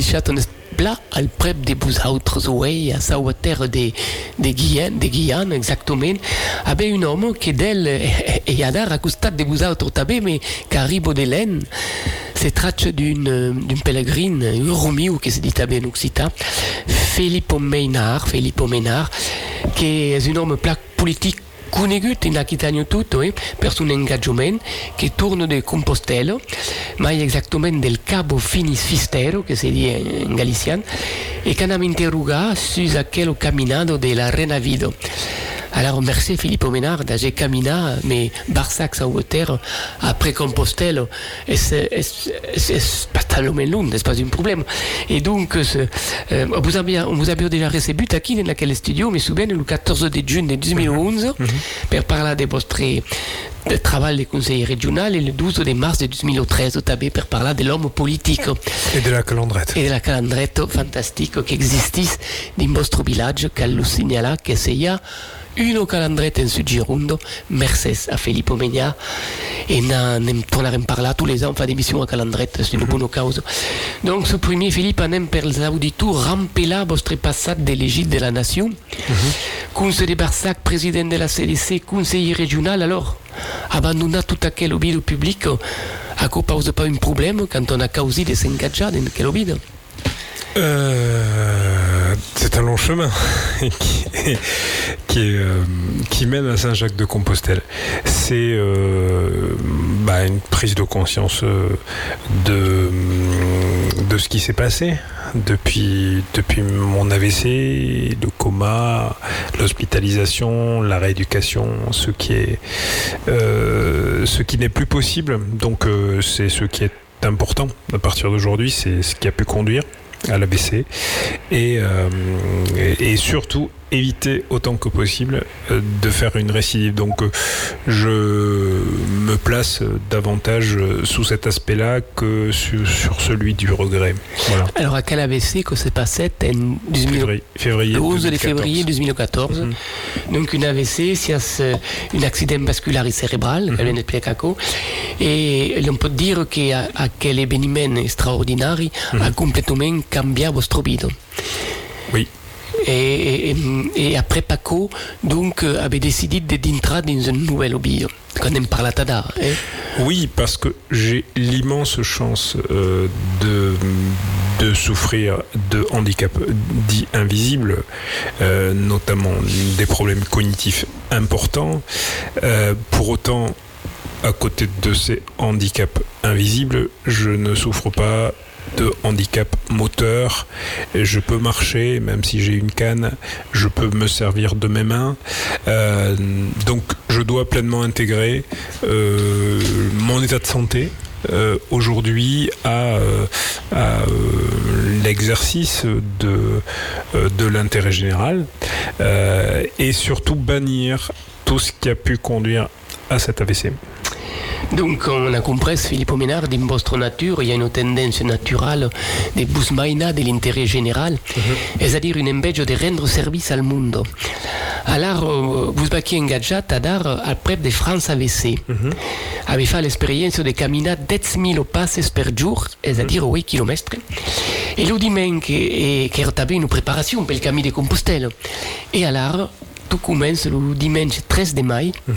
deixat, ha deixat un pla al prep de vosaltres uei a sa terra de, de Guian, de Guian, exactament, avait un homme que d'elle e a dar a costat de vosaltres també, mais qu'arribo de l'en, se traccia d'un d'un pellegrin, un romiu que se dit també en occitan, Filippo Meinar, Filippo Meinar, que és un homme pla politique conegut in Aquitania tutto eh, per son engagement che torna de Compostelo ma exactament del Cabo Finis Fistero che si dice in galician e che andiamo interrogar su aquel caminado de la Renavido alors merci Philippe Ménard j'ai caminé mais Barsac sa terre après Compostelo et c'est pas tellement long n'est pas un problème. Et donc euh, vous avez vous avez déjà reçu aquí dans quel studio mais souvenez le 14 de juin de 2011 mm -hmm. per parler de votre de travail des conseillers régionaux et le 12 de mars de 2013 també per parler de l'homme politique. Et de la calandrette. Et de la calandrette fantastique qui existe dans votre village qu'elle le signala que c'est uno calandret en sud Girondo, Mercès a Filippo Megna, et n'en tornarem parlar tous les ans, fa d'émission a calandret, c'est une bonne cause. Donc, ce premier Philippe anem per els auditors rampela vostre passat de l'égide de la nation, mm -hmm. conseiller Barsac, président de la CDC, conseiller régional, alors, abandonnar tout aquel obido public, a cause pas un problème quand on a causé de s'engager dans quel obido euh, c'est un long chemin euh, qui, mène à Saint-Jacques-de-Compostelle. C'est euh, bah, une prise de conscience euh, de, de ce qui s'est passé depuis, mon AVC, le coma, l'hospitalisation, la rééducation, ce qui est ce qui n'est plus possible. Donc c'est ce qui est important à partir d'aujourd'hui, c'est ce qui a pu conduire à l'ABC euh, et, et, surtout éviter autant que possible euh, de faire une récidive. Donc euh, je me place davantage sous cet aspect-là que sur, sur, celui du regret. Voilà. Alors à quel ABC que c'est passé en 2000... février, février 12 de février 2014. Mm -hmm. Donc une AVC, c'est un accident vasculaire cérébral, mm -hmm. et on peut dire qu'à quel événement extraordinaire mm -hmm. a complètement cambié votre vie. Oui. Et, après Paco, donc, euh, avait décidé d'entrer dans une nouvelle hobby. Quand on parle à Tada. Hein? Oui, parce que j'ai l'immense chance euh, de, de souffrir de handicap dits invisibles, euh, notamment des problèmes cognitifs importants. Euh, pour autant, à côté de ces handicaps invisibles, je ne souffre pas de handicap moteur. Je peux marcher, même si j'ai une canne, je peux me servir de mes mains. Euh, donc je dois pleinement intégrer euh, mon état de santé. Euh, aujourd'hui à, l'exercice de, de l'intérêt général et surtout bannir tout ce qui a pu conduire à cet AVC. Donc, on a compris, Philippe Ménard, dans votre nature, il y a une tendance naturelle de busmaina de l'intérêt général, -hmm. c'est-à-dire une embêche de rendre service au monde. Alors, vous avez engagé à dar al prep de France AVC. Mm -hmm. Avez fait l'expérience de caminar 10 000 passes per jour, c'est-à-dire 8 km. Et le dimanche, qui une préparation pour le Camino de Compostelle. Et alors, tout commence le dimanche 13 de mai. Mm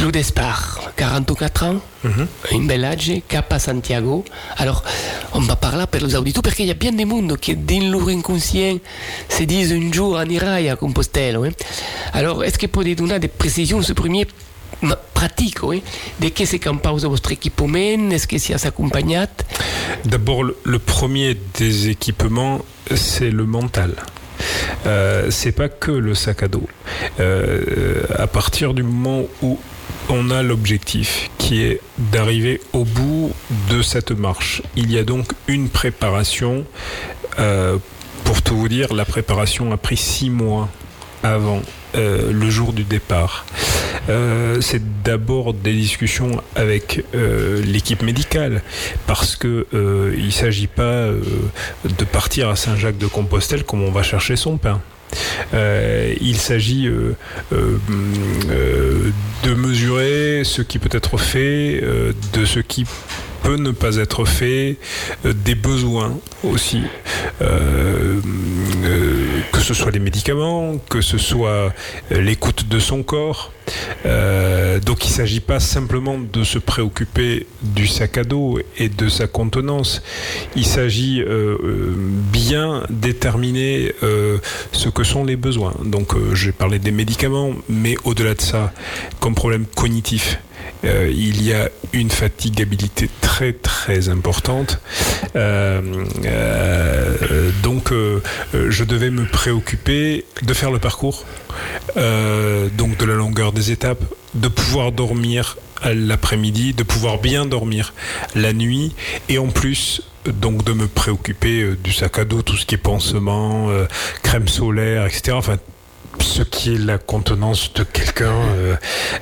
Lo départ, 44 ans, mm -hmm. un bel âge, cap à Santiago. Alors, on va parler pour les auditeurs parce qu'il y a bien des monde qui, dans leur inconscient, se disent un jour on ira à Compostelle. Hein. Alors, est-ce que vous pouvez donner des précisions ce premier pratique oui? de qu'est ce qu'en pause votre équipement Est-ce que c'est accompagné D'abord, le premier des équipements, c'est le mental. Euh, c'est pas que le sac à dos. Euh, à partir du moment où on a l'objectif qui est d'arriver au bout de cette marche, il y a donc une préparation. Euh, pour tout vous dire, la préparation a pris six mois avant euh, le jour du départ. Euh, c'est d'abord des discussions avec euh, l'équipe médicale parce que il ne s'agit pas de partir à Saint-Jacques-de-Compostelle comme on va chercher son pain. Il s'agit de mesurer ce qui peut être fait, de ce qui peut ne pas être fait, des besoins aussi, que ce soit les médicaments, que ce soit l'écoute de son corps. donc il ne s'agit pas simplement de se préoccuper du sac à dos et de sa contenance. Il s'agit bien déterminer ce que sont les besoins. Donc j'ai parlé des médicaments, mais au-delà de ça, comme problème cognitif, euh, il y a une fatigabilité très très importante. Euh, euh, donc je devais me préoccuper de faire le parcours, donc de la longueur des étapes, de pouvoir dormir l'après-midi, de pouvoir bien dormir la nuit et en plus donc de me préoccuper du sac à dos, tout ce qui est pansement, crème solaire, etc. Enfin ce qui est la contenance de quelqu'un euh,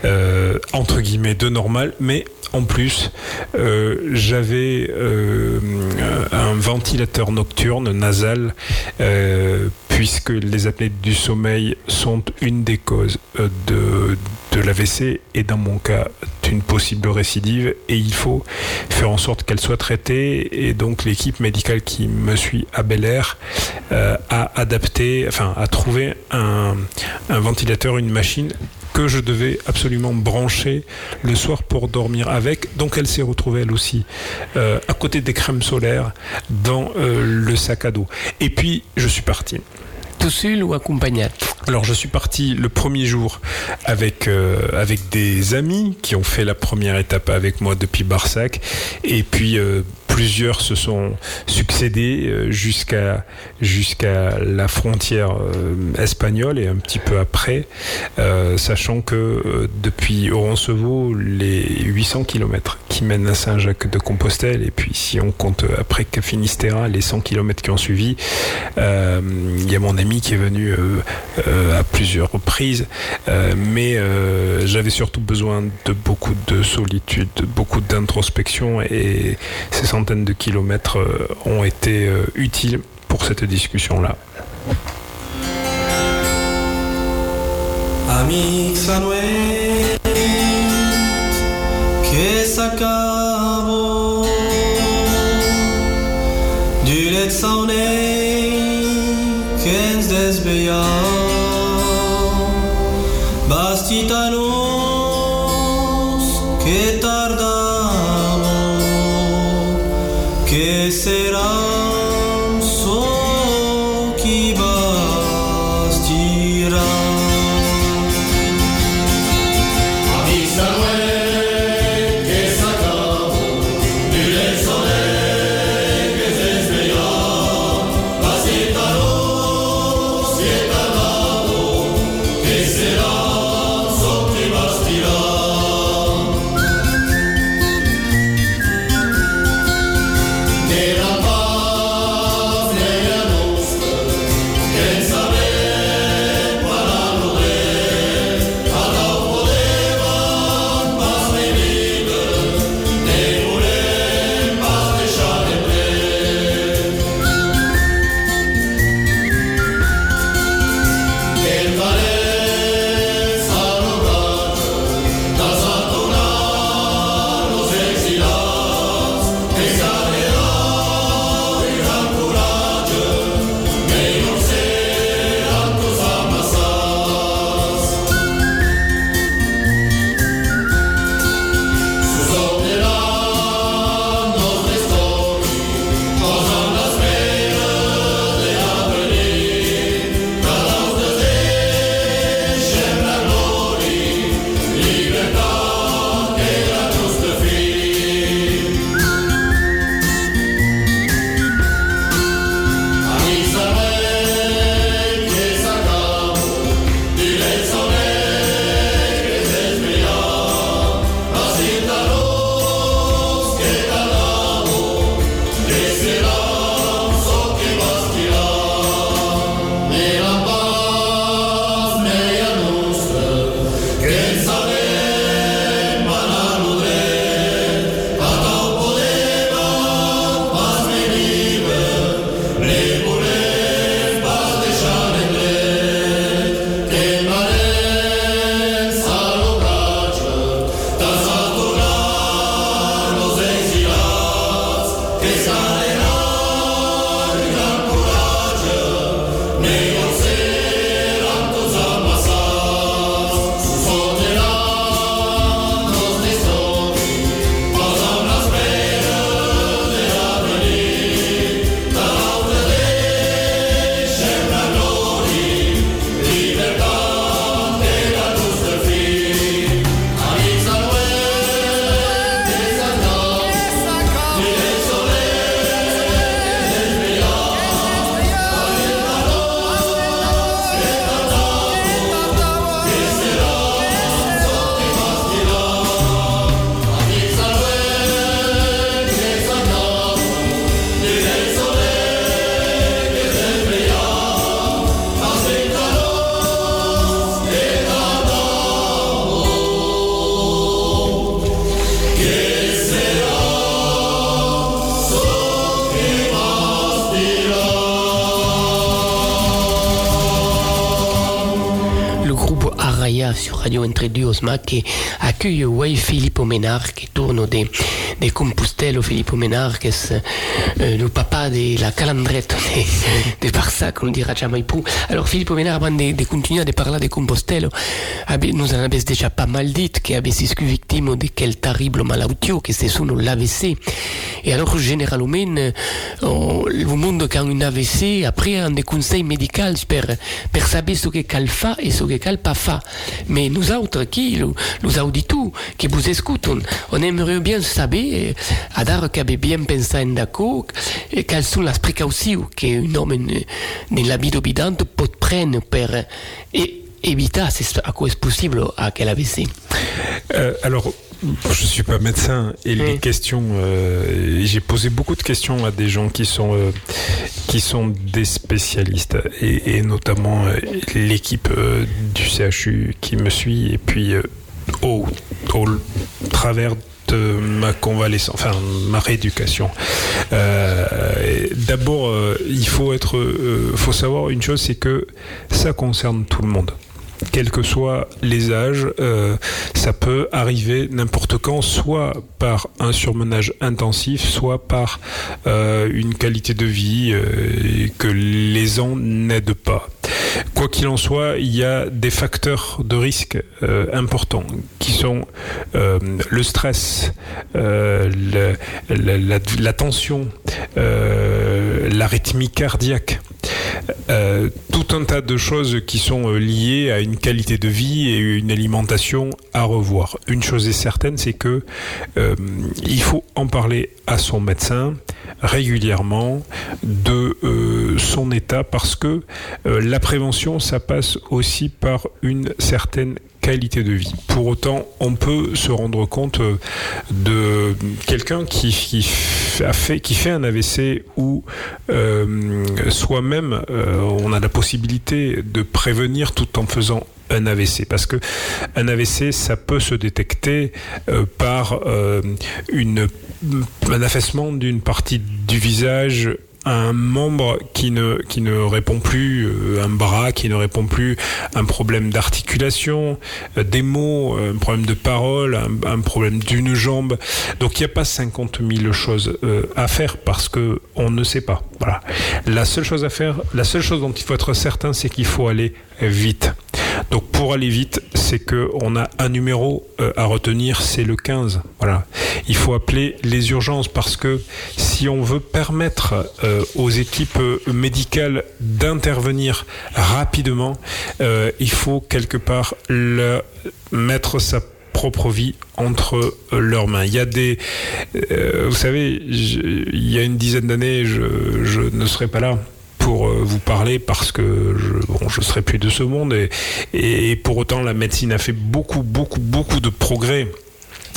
euh, entre guillemets de normal, mais en plus euh, j'avais un ventilateur nocturne nasal puisque les apnées du sommeil sont une des causes de, l'AVC et dans mon cas d'une possible récidive. Et il faut faire en sorte qu'elle soit traitée. Et donc l'équipe médicale qui me suit à Bel Air a adapté, enfin a trouvé un ventilateur, une machine que je devais absolument brancher le soir pour dormir avec. Donc elle s'est retrouvée elle aussi euh, à côté des crèmes solaires dans euh, le sac à dos. Et puis je suis parti. Tout seul ou accompagné alors je suis parti le premier jour avec euh, avec des amis qui ont fait la première étape avec moi depuis Barsac. Et puis plusieurs se sont succédés euh, jusqu'à jusqu'à la frontière euh, espagnole et un petit peu après, euh, sachant que depuis Roncevaux, les 800 km qui mènent à Saint-Jacques de Compostelle, et puis si on compte après Finistera, les 100 km qui ont suivi, il y a mon ami qui est venu euh, euh, à plusieurs reprises, euh, mais j'avais surtout besoin de beaucoup de solitude, beaucoup d'introspection et ces centaines de kilomètres ont été utiles pour cette discussion-là. Amixanoe que Basti ta Radio Entre Osma qui accueille Way Filippo Menard qui tourne des, des Compostello Filippo Menard qui est euh, le papa de la calandrette de, de Barça comme dira jamais plus alors Filippo Menard avant de, de continuer à parler de Compostello nous en avons déjà pas mal dit qu'il avait été victime de quel terrible malautio que c'est sous l'AVC et alors généralement oh, le monde qui a un AVC après un des conseils médicaux per, per saber ce que cal fa et ce que cal pas fa. Mais nous autres, qui, nous auditeurs, qui vous écoutent, on aimerait bien savoir, à dar qu'avait bien pensé en d'accord, quelles sont les précautions qu'un homme dans la vie bidante peut prendre pour éviter, à quoi est possible, à quel AVC. Euh, alors, je suis pas médecin et les questions, euh, j'ai posé beaucoup de questions à des gens qui sont euh, qui sont des spécialistes et, notamment euh, l'équipe du CHU qui me suit et puis au, au travers de ma convalescence, enfin ma rééducation. D'abord, il faut être, faut savoir une chose, c'est que ça concerne tout le monde quels que soient les âges, euh, ça peut arriver n'importe quand, soit par un surmenage intensif, soit par euh, une qualité de vie euh, que les ans n'aident pas. Quoi qu'il en soit, il y a des facteurs de risque importants qui sont le stress, la, la, tension, l'arythmie cardiaque. Euh, tout un tas de choses qui sont euh, liées à une qualité de vie et une alimentation à revoir. Une chose est certaine, c'est que euh, il faut en parler à son médecin régulièrement son état parce que la prévention, ça passe aussi par une certaine qualité de vie. Pour autant, on peut se rendre compte euh, de quelqu'un qui, fait, qui fait un AVC où euh, soi-même euh, on a la possibilité de prévenir tout en faisant un AVC parce que un AVC ça peut se détecter par une un affaissement d'une partie du visage un membre qui ne, qui ne répond plus, euh, un bras qui ne répond plus, un problème d'articulation, euh, des mots, un problème de parole, un, problème d'une jambe. Donc il n'y a pas 50 000 choses euh, à faire parce que on ne sait pas. Voilà. La seule chose à faire, la seule chose dont il faut être certain, c'est qu'il faut aller vite. Donc pour aller vite, c'est que on a un numéro euh, à retenir, c'est le 15. Voilà. Il faut appeler les urgences parce que si on veut permettre euh, aux équipes euh, médicales d'intervenir rapidement, il faut quelque part mettre sa propre vie entre leurs mains. Il y a des, vous savez, il y a une dizaine d'années, je ne serais pas là pour euh, vous parler parce que je, bon, serai plus de ce monde et, pour autant la médecine a fait beaucoup, beaucoup, beaucoup de progrès.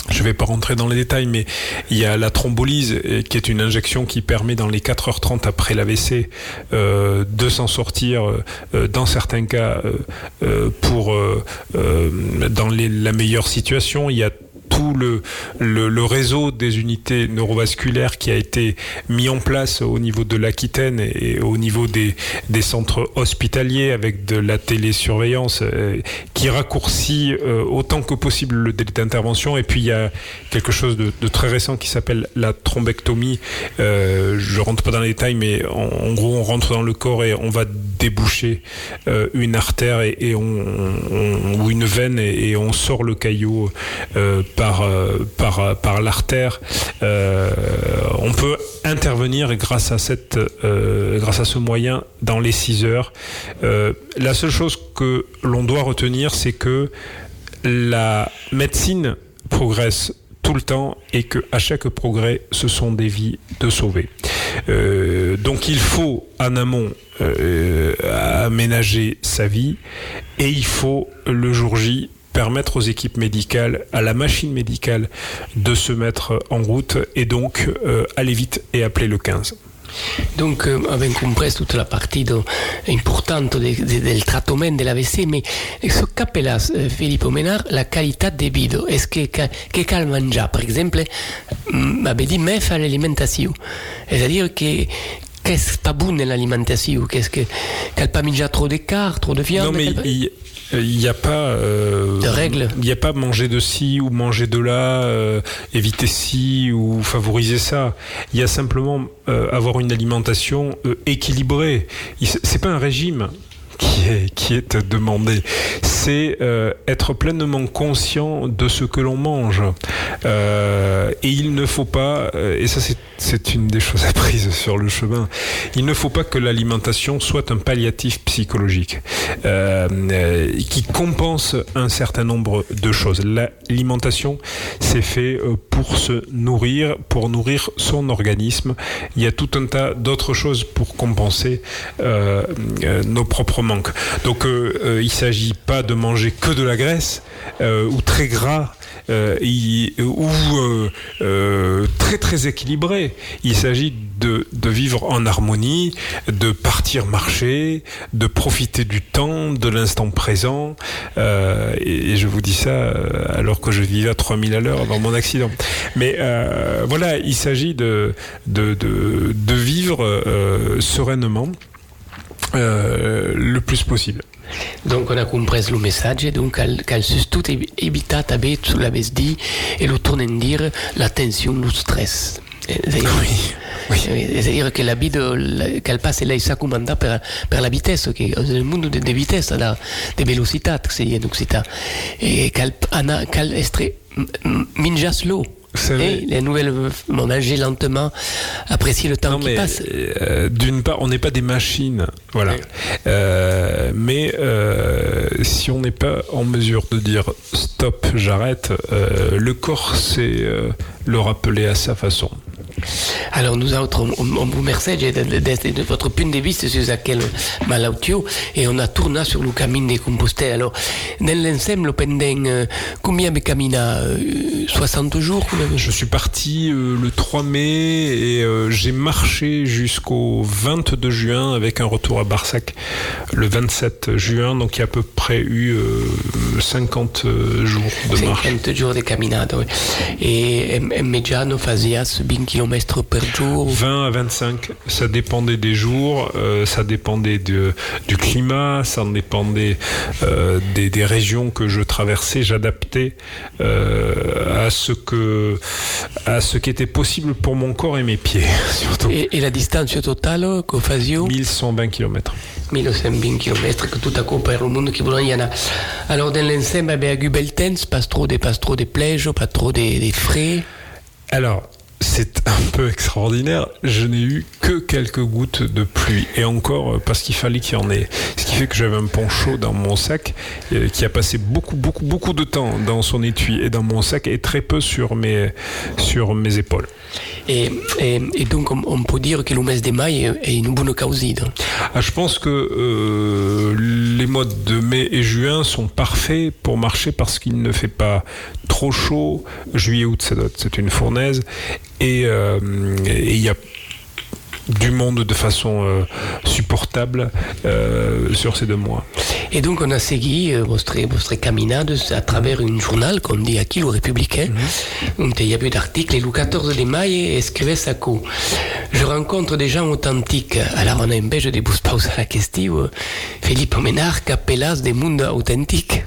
Je ne vais pas rentrer dans les détails, mais il y a la thrombolyse, euh, qui est une injection qui permet dans les 4h30 après l'AVC euh, de s'en sortir, dans certains cas, pour dans la meilleure situation. Il y a tout le, le, réseau des unités neurovasculaires qui a été mis en place au niveau de l'Aquitaine et au niveau des, des centres hospitaliers avec de la télésurveillance euh, qui raccourcit euh, autant que possible le délai d'intervention. Et puis il y a quelque chose de, très récent qui s'appelle la thrombectomie. Euh, je rentre pas dans les détails, mais en, gros on rentre dans le corps et on va déboucher une artère et, on, ou une veine et, on sort le caillot par, euh, euh, par l'artère. Euh, on peut intervenir grâce à, ce moyen dans les 6 heures. la seule chose que l'on doit retenir, c'est que la médecine progresse tout le temps et que à chaque progrès, ce sont des vies de sauver. donc il faut en amont aménager sa vie et il faut le jour J permettre aux équipes médicales, à la machine médicale de se mettre en route et donc euh, aller vite et appeler le 15. Donc, euh, avons compris toute la partie de, importante de, de, del traitement de l'AVC, mais ce qu'appelle euh, Filippo Menard la qualité de vie. Est-ce que, que cal mangia Par exemple, m'avait dit, mais fait l'alimentation. C'est-à-dire que, qu'est-ce pas bon dans l'alimentation Qu'est-ce que, qu'elle pas trop de cartes, trop de viande? Non, mais il n'y a pas de règles. Il n'y a pas manger de ci ou manger de là, éviter ci ou favoriser ça. Il y a simplement avoir une alimentation équilibrée. C'est pas un régime qui est, qui est demandé. C'est euh, être pleinement conscient de ce que l'on mange. Euh, et il ne faut pas, euh, et ça c'est une des choses apprises sur le chemin, il ne faut pas que l'alimentation soit un palliatif psychologique qui compense un certain nombre de choses. L'alimentation, c'est fait pour se nourrir, pour nourrir son organisme. Il y a tout un tas d'autres choses pour compenser nos propres manque. Donc euh, euh, il ne s'agit pas de manger que de la graisse euh, ou très gras. Ou très très équilibré. Il s'agit de, vivre en harmonie, de partir marcher, de profiter du temps, de l'instant présent. Et, je vous dis ça alors que je vivais à 3000 à l'heure avant mon accident. Mais voilà, il s'agit de, de, vivre sereinement. Euh, le plus possible. Donc on a compris le message, donc cal, tout evitat haver sulla vesdi et le tourner dire l'attention, le stress. Oui. C'est-à-dire que la vie qu'elle passe là, ça commanda per, per la vitesse, que le monde de, de vitesse, da, de velocitat, que c'est en occitan. Et qu'elle, qu'elle est minjas slow. Et les nouvelles manger lentement, apprécier le temps qui passe. Euh, d'une part, on n'est pas des machines, voilà. Euh, mais euh, si on n'est pas en mesure de dire stop, j'arrête, le corps sait le rappeler à sa façon. Alors nous autres, on, vous remercie de, votre point de vue sur aquel malautio et on a tourné sur le chemin de Compostelle. Alors, dans l'ensemble, pendant combien de camina 60 jours Je suis parti euh, le 3 mai et euh, j'ai marché jusqu'au 22 juin avec un retour à Barsac le 27 juin. Donc il y a à peu près eu 50 jours de marche. 50 jours de caminade, oui. Et Mediano faisait 20 km par jour? 20 à 25, ça dépendait des jours, euh, ça dépendait de, du climat, ça dépendait euh, des, des, régions que je traversais. J'adaptais euh, à ce que à ce qui était possible pour mon corps et mes pieds, surtout. Et, la distance totale que fasio 1120 km. 1120 km que tout à coup pour le monde qui voulait y en a. Alors dans l'ensemble, eh ben, bel temps, pas trop des pas trop des plaies, pas trop des, des frais. Alors, c'est un peu extraordinaire. Je n'ai eu que quelques gouttes de pluie. Et encore euh, parce qu'il fallait qu'il y en ait. Ce qui fait que j'avais un poncho dans mon sac euh, qui a passé beaucoup, beaucoup, beaucoup de temps dans son étui et dans mon sac et très peu sur mes, sur mes épaules. Et, et, donc, on, peut dire que le mois de mai est une bonne cause. Ah, je pense que euh, les mois de mai et juin sont parfaits pour marcher parce qu'il ne fait pas trop chaud. Juillet, août, c'est une fournaise. Et euh, il y a du monde de façon euh, supportable euh, sur ces deux mois. Et donc on a seguit euh, votre, votre caminade à travers une journal qu'on dit à qui le républicain. Mm Il y a eu d'articles et le 14 de mai écrivait coup. Je rencontre des gens authentiques. Alors on a un beige de bouche pause à la question. Philippe Ménard, capellas des mondes authentiques.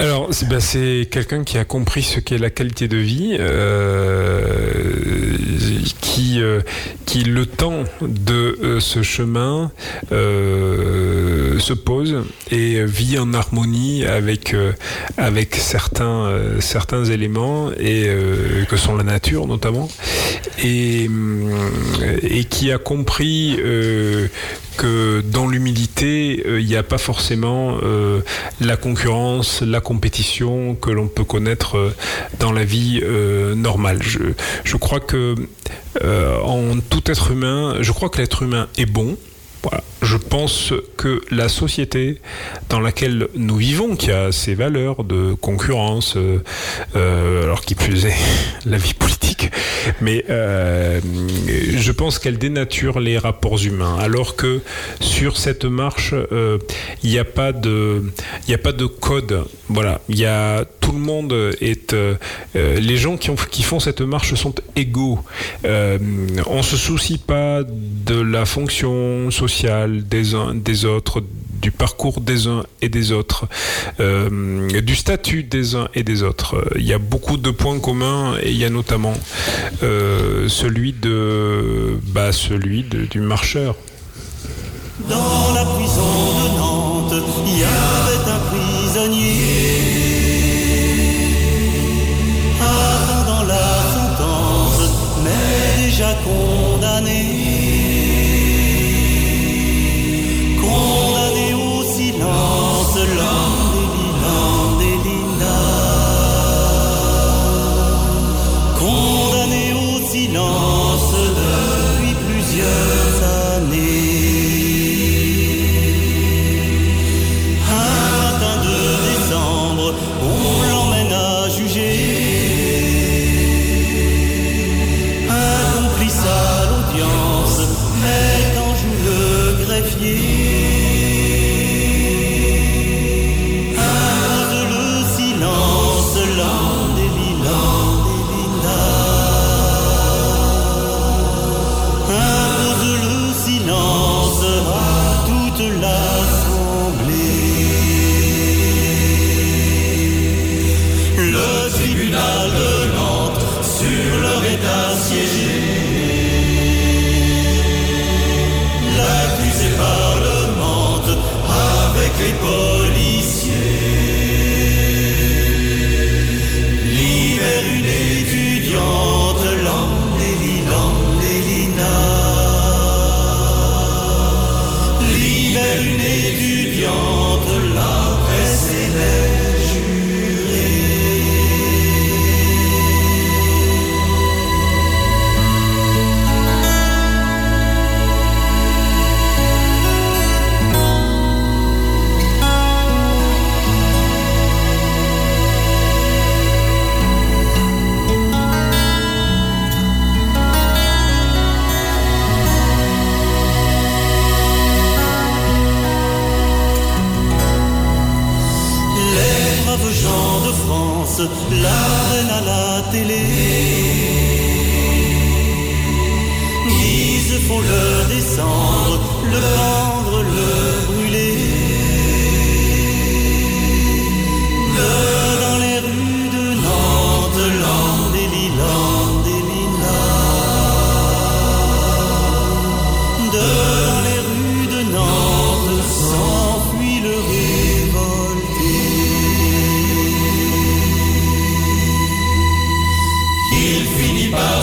Alors, ben, c'est quelqu'un qui a compris ce qu'est la qualité de vie, euh, qui, euh, qui le temps de euh, ce chemin euh, se pose et vit en harmonie avec, avec certains, certains éléments et que sont la nature notamment, et, et qui a compris que dans l'humilité, euh, il n'y a pas forcément euh, la concurrence, la compétition que l'on peut connaître euh, dans la vie normale. Je, je, crois que en tout être humain, je crois que l'être humain est bon. Voilà. Je pense que la société dans laquelle nous vivons, qui a ses valeurs de concurrence, alors qui plus est la vie mais euh, je pense qu'elle dénature les rapports humains. Alors que sur cette marche, euh, il n'y a pas de, a pas de code. Voilà, il y a tout le monde est, euh, les gens qui, qui font cette marche sont égaux. on se soucie pas de la fonction sociale des uns des autres du parcours des uns et des autres, du statut des uns et des autres. Il y a beaucoup de points communs et il y a notamment celui de bah, celui du marcheur.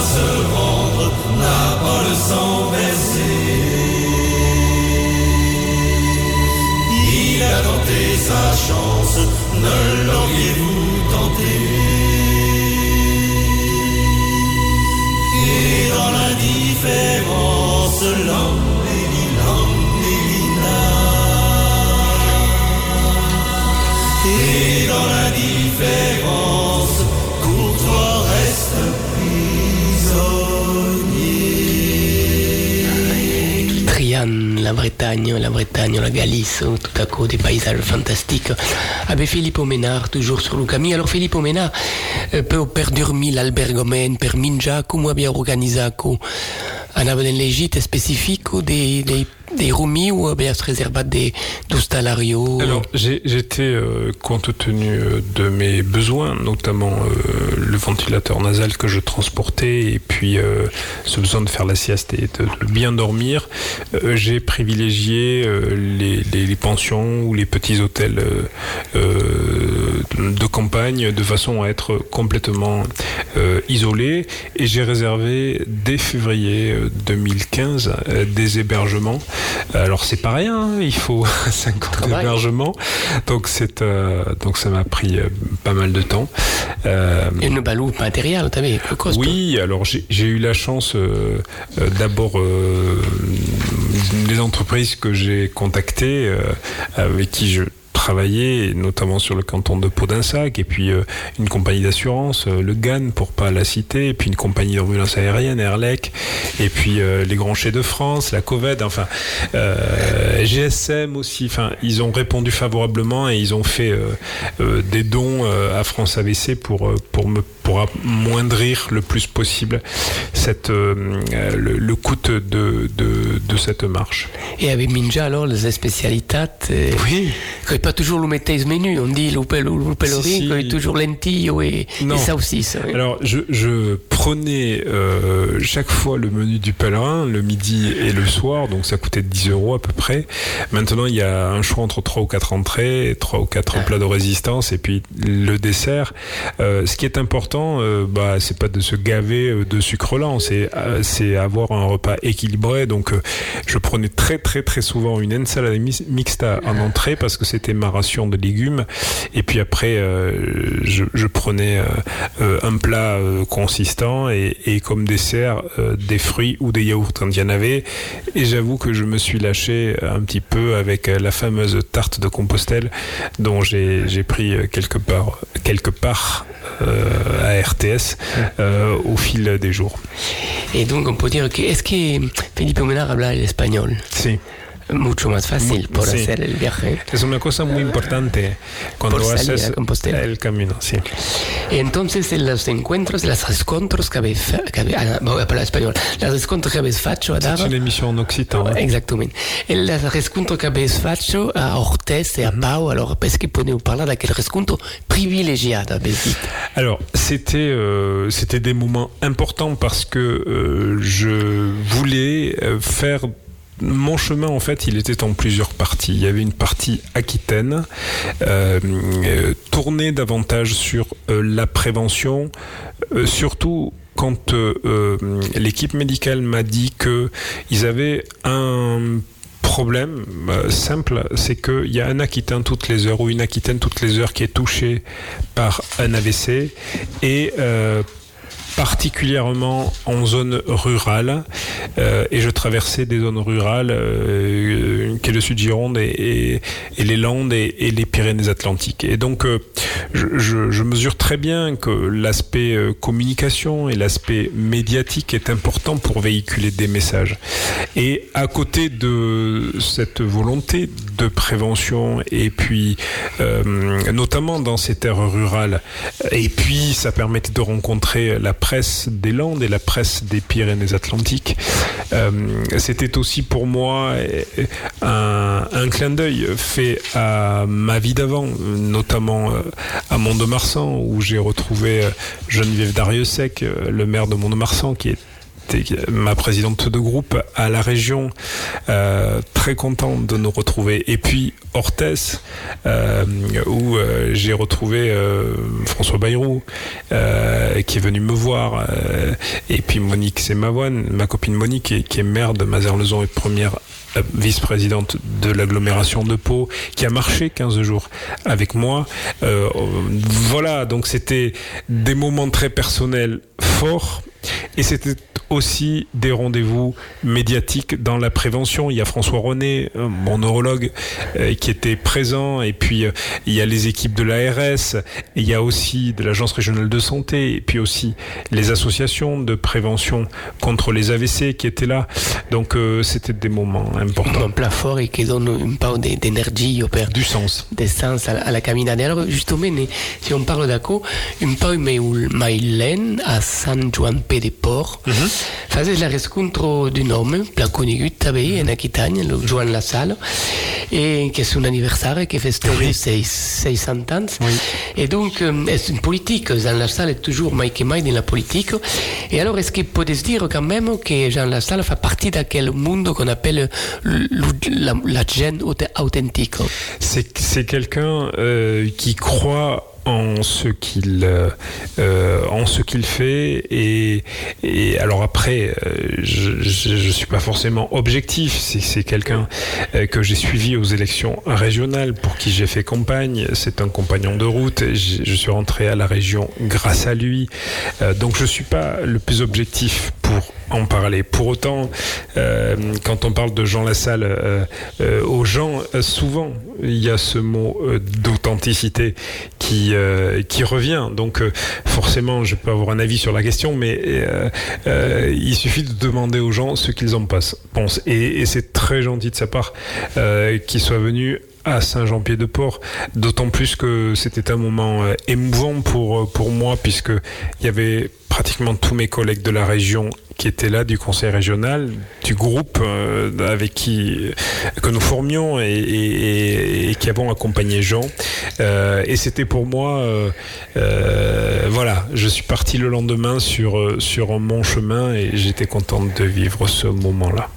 se rendre n'a pas le sang versé. Il a tenté sa chance, ne l'auriez-vous tenté? Et dans l'indifférence lente, tout à coup des paysages fantastiques. Avec Philippe Ménard, toujours sur le camin. Alors Philippe Ménard, euh, peut per dormir l'albergomen, per minja, comment bien organisé, un avenant légit spécifique des, des des Rumi ou bien se réserva des Alors j'étais euh, compte tenu euh, de mes besoins, notamment euh, le ventilateur nasal que je transportais et puis ce besoin de faire la sieste et de, bien dormir, j'ai privilégié les, les, pensions ou les petits hôtels de campagne de façon à être complètement isolé. Et j'ai réservé dès février 2015 des hébergements. Alors c'est pas rien, hein. il faut 50 hébergements, donc c'est euh, donc ça m'a pris euh, pas mal de temps. Euh, Et une balou matériel, t'as vu Oui, alors j'ai eu la chance d'abord les entreprises que j'ai contactées avec qui je travaillé, notamment sur le canton de Podinsac, et puis une compagnie d'assurance, le GAN pour pas la citer, et puis une compagnie d'ambulance aérienne, Airlec, et puis les Grands Chais de France, la COVED, enfin GSM aussi. Enfin, ils ont répondu favorablement et ils ont fait des dons à France AVC pour pour me pour amoindrir le plus possible cette, euh, le, le, coût de, de, de, cette marche. Et avec Minja, alors, les spécialités euh, Oui. Que toujours le mettais menu, on dit le pellerie, si, si. toujours lentilles et, et, ça aussi. Ça, oui. Alors, je, je prenais euh, chaque fois le menu du pèlerin, le midi et le soir, donc ça coûtait 10 euros à peu près. Maintenant, il y a un choix entre 3 ou 4 entrées, 3 ou 4 ah. plats de résistance et puis le dessert. Euh, ce qui est important, euh, bah, c'est pas de se gaver euh, de sucre lent, c'est avoir un repas équilibré. Donc, je prenais très très très souvent une ensalade mixta en entrée parce que c'était ma ration de légumes. Et puis après, je, je, prenais un plat consistant et, et, comme dessert des fruits ou des yaourts quand il y en avait. Et j'avoue que je me suis lâché un petit peu avec la fameuse tarte de Compostelle dont j'ai pris quelque part quelque part euh, à RTS euh, au fil des jours. Et donc on peut dire que est-ce que Felipe Menard habla espagnol Sí. Mucho más fácil por Sí. hacer el viaje. Es una cosa muy importante cuando Por haces a Compostela. el camino, sí. Entonces, en los encuentros, las rescontros que habéis, que habéis ah, hablar español, las rescontros que habéis fatto a C'est Dara, une émission en occitan. hein. Exactamente. E il riscontro che avete fatto a Ortez e a Pau, allora perché potete parlare da quel riscontro privilegiato, avete detto? Alors, c'était euh, c'était des moments importants parce que euh, je voulais euh, faire mon chemin, en fait, il était en plusieurs parties. Il y avait une partie aquitaine, euh, euh, tournée davantage sur euh, la prévention, surtout quand l'équipe médicale m'a dit que ils avaient un problème simple, c'est qu'il y a un Aquitain toutes les heures ou une Aquitaine toutes les heures qui est touchée par un AVC et particulièrement en zone rurale euh, et je traversais des zones rurales qui est le sud Gironde et, les Landes et, les Pyrénées-Atlantiques et donc euh, je, mesure très bien que l'aspect euh, communication et l'aspect médiatique est important pour véhiculer des messages et à côté de cette volonté de prévention et puis euh, notamment dans ces terres rurales et puis ça permettait de rencontrer la presse des Landes et la presse des Pyrénées-Atlantiques. C'était aussi pour moi un, clin d'œil fait à ma vie d'avant, notamment euh, à Mont-de-Marsan, où j'ai retrouvé euh, Geneviève Dariussec, euh, le maire de Mont-de-Marsan, qui est ma présidente de groupe à la région, très contente de nous retrouver. Et puis Orthez, où j'ai retrouvé François Bayrou, qui est venu me voir, et puis Monique Semavoine, ma copine Monique, qui est, qui est maire de Mazères-le-Zon et première vice-présidente de l'agglomération de Pau, qui a marché 15 jours avec moi. Euh, voilà, donc c'était des moments très personnels forts. Et c'était aussi des rendez-vous médiatiques dans la prévention. Il y a François René, euh, mon neurologue, euh, qui était présent. Et puis, euh, il y a les équipes de l'ARS. Il y a aussi de l'Agence régionale de santé. Et puis aussi les associations de prévention contre les AVC qui étaient là. Donc, c'était des moments importants. Un plat fort et qui donne un peu d'é- d'énergie, per Du sens. d'essence à, la- à la caminata. Alors, justement, si on parle d'acco, un peu meu Mailen a San Juan P. de Port, fases la rescontro d'un homme, pla conegut també en Aquitanya, el Joan La Salle, e que és un aniversari que festega Oui. seis- 600 anys. Oui. Et donc, euh, és un politique, Jean Lassalle est toujours mai que mai dans la politique. Et alors, est-ce que podes dire quand même que Jean Lassalle fait partie d'aquel monde qu'on appelle la, la gêne aut- authentique C'est c'est quelqu'un euh, qui croit en ce qu'il euh, euh, en ce qu'il fait. Et, et alors après euh, je, je, je suis pas forcément objectif. C'est quelqu'un que j'ai suivi aux élections régionales pour qui j'ai fait campagne. C'est un compagnon de route. J'ai- je suis rentré à la région grâce à lui. Donc je suis pas le plus objectif pour en parler. Pour autant, euh, quand on parle de Jean Lassalle euh, euh, aux gens, souvent il y a ce mot d'authenticité qui, qui revient. Donc forcément, je peux avoir un avis sur la question, mais il suffit de demander aux gens ce qu'ils en pensent. Et, et c'est très gentil de sa part qu'il soit venu à Saint-Jean-Pied-de-Port, d'autant plus que c'était un moment euh, émouvant pour, euh, pour moi, puisque il y avait pratiquement tous mes collègues de la région qui étaient là du conseil régional, du groupe euh, avec qui que nous formions et, qui avons accompagné Jean. et c'était pour moi, voilà, je suis parti le lendemain sur sur mon chemin et j'étais contente de vivre ce moment-là.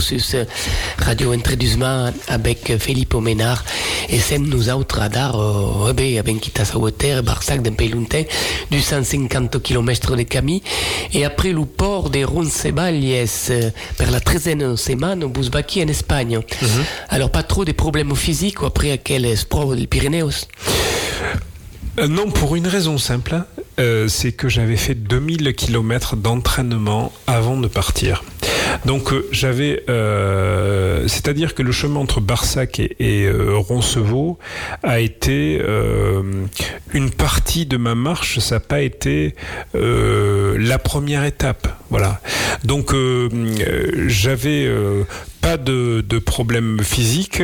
Sur Radio Introduisement avec Philippe Ménard et c'est nous autres à dar euh, avec Kita Sawater, Barsac d'un pays lointain, du 150 km de Camille et après le port des Roncesvalles euh, per la treizième semaine au Busbaki en Espagne. Mhm. Alors pas trop de problèmes physiques après quel sport des Pyrénées euh, non, pour une raison simple, c'est que j'avais fait 2000 km d'entraînement avant de partir. Donc euh, j'avais, euh, c'est-à-dire que le chemin entre Barsac et, et euh, Roncevaux a été euh, une partie de ma marche. Ça n'a pas été euh, la première étape. Voilà. Donc euh, j'avais pas de, de problème physique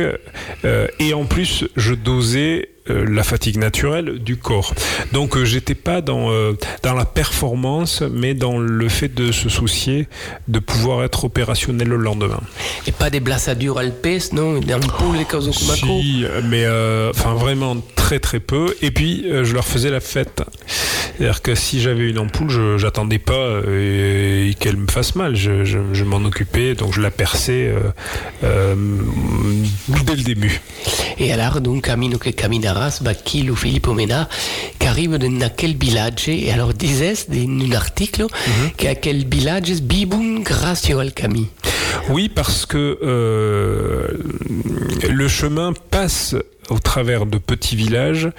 et en plus je dosais euh, la fatigue naturelle du corps. Donc euh, j'étais pas dans euh, dans la performance, mais dans le fait de se soucier de pouvoir être opérationnel le lendemain. Et pas des blassadures alpes, non Des ampoules, les causes Si, mais enfin vraiment très très peu. Et puis je leur faisais la fête. C'est-à-dire que si j'avais une ampoule, je j'attendais pas euh, qu'elle me fasse mal. Je, je, je m'en occupais, donc je la perçais dès le début. Et alors, donc, camino que caminarás, Bakil ou Filippo Mena, qui arrive dans quel village Et alors, disais dans un article que quel village Bibun Gracio al Cami. Oui, parce que euh, le chemin passe au travers de petits villages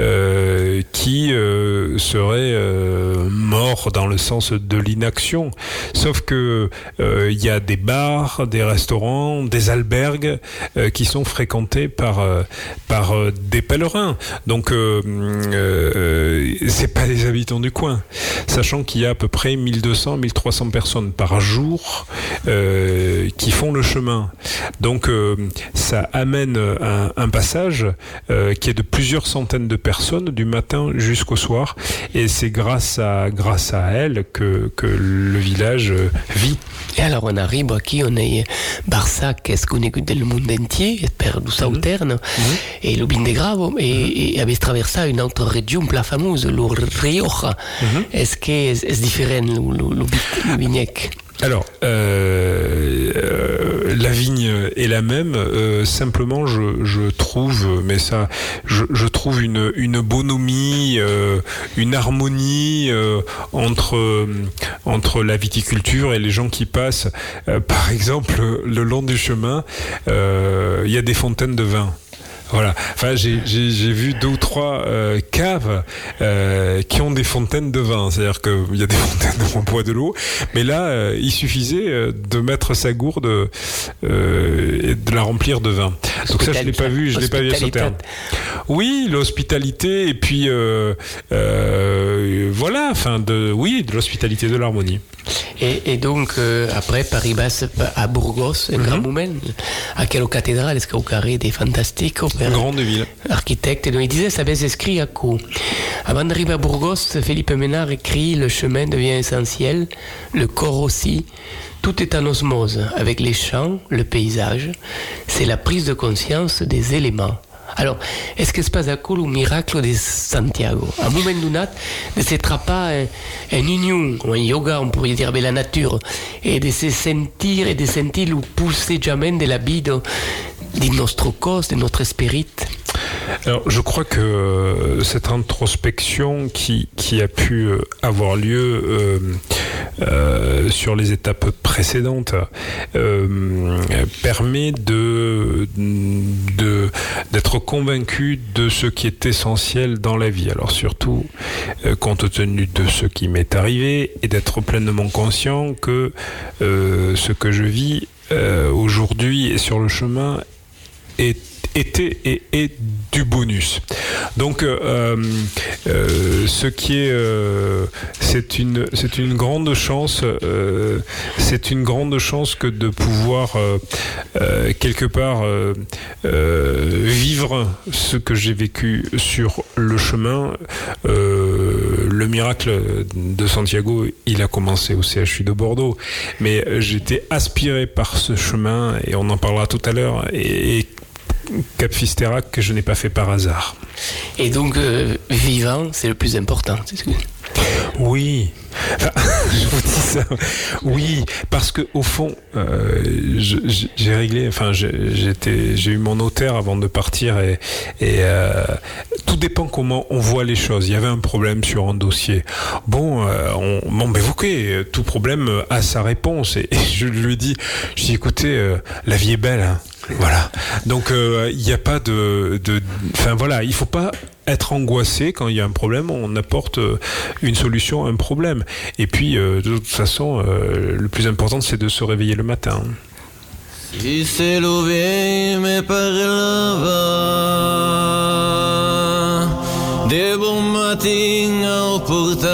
euh, qui euh, seraient euh, morts dans le sens de l'inaction. Sauf que il y a des bars, des restaurants, des albergues qui sont fréquentés par par des pèlerins. Donc c'est pas des habitants du coin, sachant qu'il y a à peu près 1200 1300 personnes par jour qui font le chemin. Donc ça amène un passage euh, qui est de plusieurs centaines de personnes du matin jusqu'au soir. Et c'est grâce à grâce à elle que, que le village euh, vit. Et alors, on arrive ici, on est Barsac, qu'est-ce qu'on écoute dans le monde entier, per du Sauterne, et le Bindegravo, et, et avait traversé une autre région plus fameuse, le Rioja. Est-ce que est différent, le, le, le, le Vignec Alors, euh, euh, la vigne est la même. euh, simplement, je, trouve, mais ça, je, trouve une, une bonhomie, une harmonie entre entre la viticulture et les gens qui passent. Par exemple, le long du chemin, il y a des fontaines de vin. Voilà. Enfin, j'ai vu deux ou trois euh, caves euh, qui ont des fontaines de vin. C'est-à-dire qu'il y a des fontaines où on boit de l'eau, mais là, euh, il suffisait de mettre sa gourde et de la remplir de vin. Donc ça, je l'ai pas vu, je l'ai pas vu à. Sauternes. Oui, l'hospitalité et puis voilà, enfin de oui, de l'hospitalité, de l'harmonie. Et, et donc, après, Paris basse à Burgos, un grand moment, à quelle cathédrale, est-ce qu'il y a au carré des fantastiques, Une grande ville. architecte, dont il disait, ça avait écrit à coup. Avant d'arriver à Burgos, Philippe Ménard écrit Le chemin devient essentiel, le corps aussi. Tout est en osmose avec les champs, le paysage. C'est la prise de conscience des éléments. Alors, est-ce que se passe à coup le miracle de Santiago? À un moment donné, de s'être pas un, un union, ou un yoga, on pourrait dire, avec la nature, et de se sentir et de sentir le pousser jamais de la vie de, notre corps, de notre esprit. Alors, je crois que euh, cette introspection qui, qui a pu euh, avoir lieu euh, sur les étapes précédentes permet de d'être convaincu de ce qui est essentiel dans la vie. Alors surtout, compte tenu de ce qui m'est arrivé, et d'être pleinement conscient que ce que je vis aujourd'hui et sur le chemin est et est du bonus. Donc, euh, euh, ce qui est, euh, c'est une, c'est une grande chance. c'est une grande chance que de pouvoir quelque part vivre ce que j'ai vécu sur le chemin. Le miracle de Santiago, il a commencé au CHU de Bordeaux, mais j'étais aspiré par ce chemin et on en parlera tout à l'heure. Cap Fisterac que je n'ai pas fait par hasard. Et donc, euh, vivant, c'est le plus important. c'est ce que- Oui. Je vous dis ça. Oui, parce que au fond, euh, j'ai réglé. Enfin, j'étais, j'ai eu mon notaire avant de partir et, euh, tout dépend comment on voit les choses. Il y avait un problème sur un dossier. Bon, euh, on, bon, ok, tout problème a sa réponse. Et, je lui dit, je dit, écoutez, la vie est belle. hein. Voilà. Donc il n'y a pas de, enfin voilà, il faut pas être angoissé quand il y a un problème. On apporte une solution à un problème. Et puis, euh, de toute façon, euh, le plus important, c'est de se réveiller le matin. Si c'est levé, mais par là-bas, des bons matins au portant,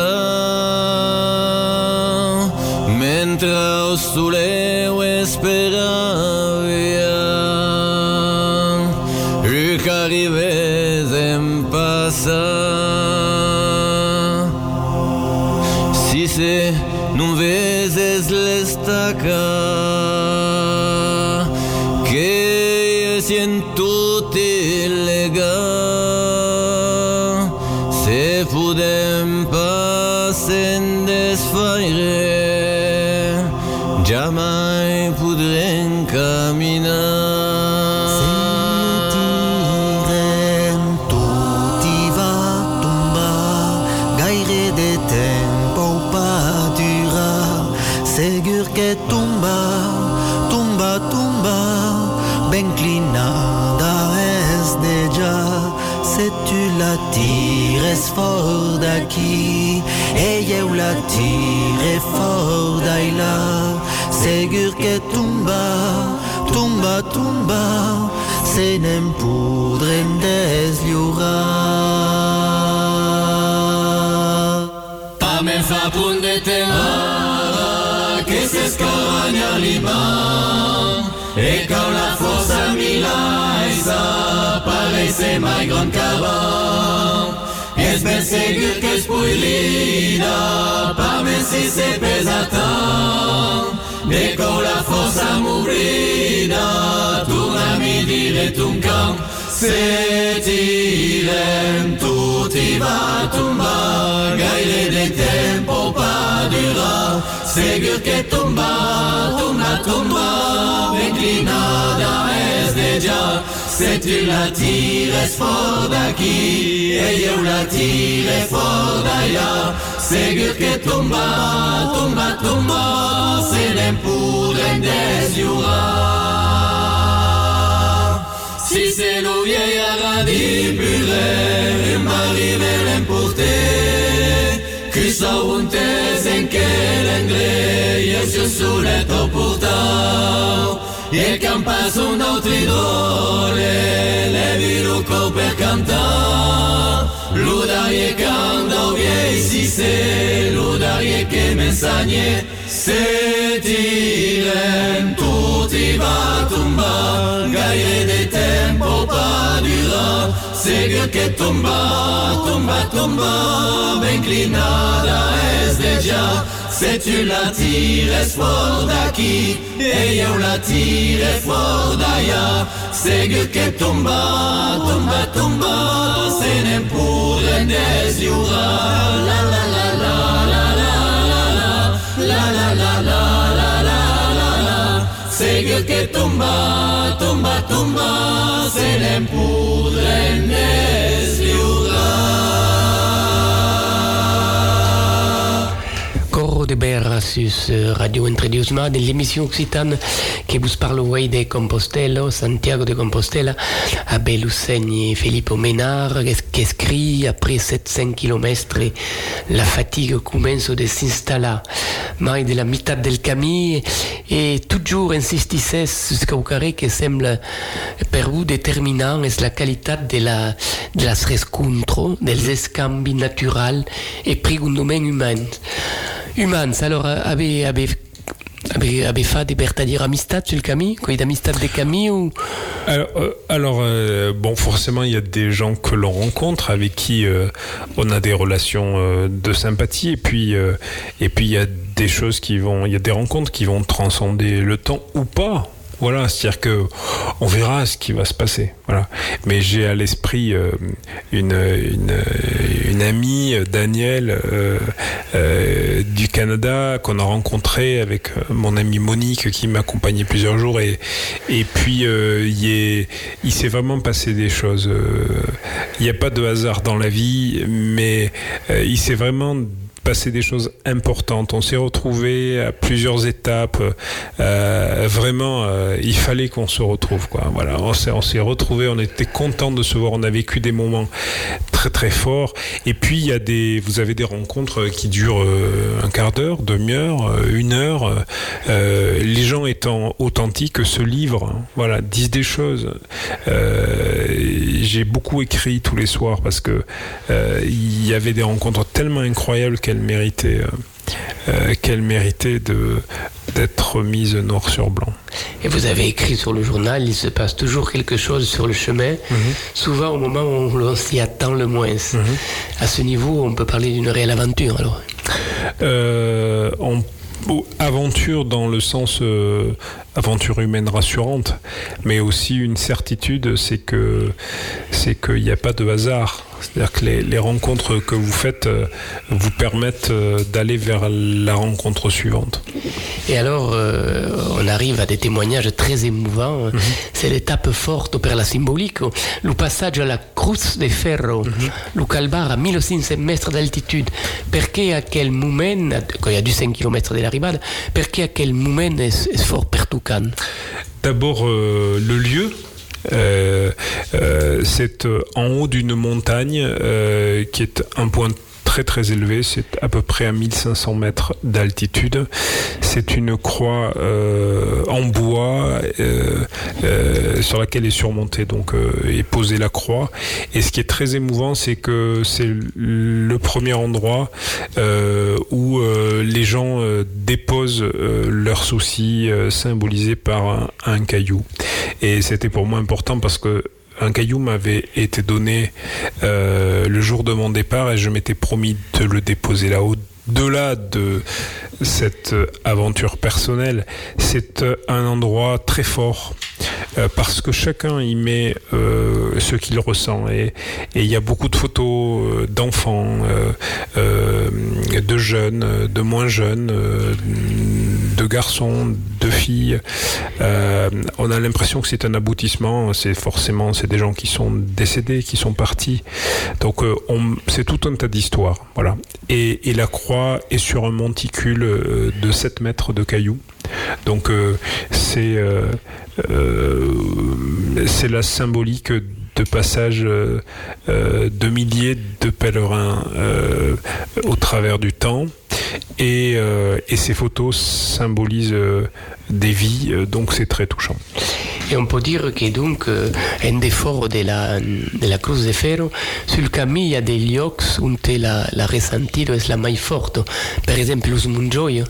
mentre au soleil esperavi, qu'arrivait en passant. dice, non vedes l'estaca. bas se n'en poudrem des lloras. Pa me fa punt de temps, que s'escarany a l'imà, e cau la força milà, esa parece mai gran cabà. Es ben segur que es puilina, pa me si se pesa tant, Deco la fosa mourida, ton ami dire ton camp, c'est ilen, tout y va tomba, gaile de tempo pa dura, segur que tomba, tomba, tomba, reclinada es de ya, se tu la tires for d'aquí, e eu la tire for d'allà, segur que tomba, tomba, tomba, Mendes y Si c'est l'eau vieille à dipurer, Marie veut l'emporter. Que ça untes en que quel engrais, et sur sous les taux pourtant. Et qu'en passe un autre idole, les viruco per cantar. L'udarie quand au vieille si se c'est l'udarie que m'enseigne. C'est Setilen tuti batum ba Gaie de tempo padura Segă că tumba, tumba, tumba Înclinada es deja. Se tu la tire fort d'aqui E eu la tire fort d'aia Segă că tumba, tumba, tumba Se ne pure deziura La la la la El que tumba, tumba, tumba, se le pudre. De Berra sur Radio Introducement de l'émission occitane qui vous parle ouais de Compostela, Santiago de Compostela, à Belusegni Filippo Menard qui écrit après 700 km la fatigue commence de s'installer mai de la mitad del camí et toujours insistissait jusqu'au carré que semble per vous déterminant est la qualité de la de des scambi naturels et pris un domaine humain humans. Alors, fait des dire amistad sur le Camille? Quoi, d'amistad des Camille ou? Alors, euh, euh, bon, forcément, il y a des gens que l'on rencontre avec qui euh, on a des relations de sympathie, et puis, et puis il y a des choses qui vont, il y a des rencontres qui vont transcender le temps ou pas. Voilà, c'est-à-dire que on verra ce qui va se passer. Voilà. Mais j'ai à l'esprit euh, une, une, amie, Danielle, euh, euh, du Canada, qu'on a rencontrée avec mon amie Monique, qui m'accompagnait plusieurs jours. Et, et puis, il, il s'est vraiment passé des choses. Il n'y a pas de hasard dans la vie, mais il s'est vraiment passé des choses importantes. On s'est retrouvé à plusieurs étapes. Euh, vraiment, euh, il fallait qu'on se retrouve. Quoi. Voilà, on s'est, on s'est retrouvé. On était content de se voir. On a vécu des moments très très forts. Et puis il y a des, vous avez des rencontres qui durent euh, un quart d'heure, demi-heure, une heure. Les gens étant authentiques se livrent. hein. Voilà, disent des choses. J'ai beaucoup écrit tous les soirs parce que il y avait des rencontres tellement incroyables qu'elles méritaient, euh, euh, qu'elles méritaient de d'être mises noir sur blanc. Et vous avez écrit sur le journal, il se passe toujours quelque chose sur le chemin, souvent au moment où l'on s'y attend le moins. À ce niveau, on peut parler d'une réelle aventure alors. Euh, on- aventure dans le sens euh, aventure humaine rassurante, mais aussi une certitude, c'est que c'est qu'il n'y a pas de hasard. C'est-à-dire que les, les rencontres que vous faites euh, vous permettent euh, d'aller vers la rencontre suivante. Et alors, euh, on arrive à des témoignages très émouvants. C'est l'étape forte per la simbolique. Le passage alla Cruz de Ferro, le calbar a 1500 mètres d'altitude. Perché a quel moment, quand il y a du 5 km de l'arrivade, perché a quel moment est, fort per Tucan D'abord, euh, le lieu. Euh, euh, c'est euh, en haut d'une montagne qui est un point très très élevé, c'est à peu près à 1500 mètres d'altitude. C'est une croix euh, en bois euh, euh, sur laquelle est surmontée donc est posée la croix. Et ce qui est très émouvant, c'est que c'est le premier endroit où les gens déposent leurs soucis symbolisés par un caillou. Et c'était pour moi important parce que un caillou m'avait été donné euh, le jour de mon départ et je m'étais promis de le déposer là-haut. De-là de cette euh, aventure personnelle, c'est euh, un endroit très fort parce que chacun y met ce qu'il ressent et il y a beaucoup de photos d'enfants, de jeunes, de moins jeunes, euh, de garçons, de filles. Euh, on a l'impression que c'est un aboutissement. C'est forcément c'est des gens qui sont décédés, qui sont partis. Donc euh, c'est tout un tas d'histoires. Voilà. Et, la croix est sur un monticule euh, de 7 mètres de cailloux. Donc c'est c'est la symbolique de passage de milliers de pèlerins au travers du temps. Et, euh, et ces photos symbolisent euh, des vies, euh, donc c'est très touchant. Et on peut dire que donc, un des forts de la, de la Cruz de Ferro, sul cammino il y a des lieux où la, la ressentido es la mai forte. Par exemple, le Montjoy.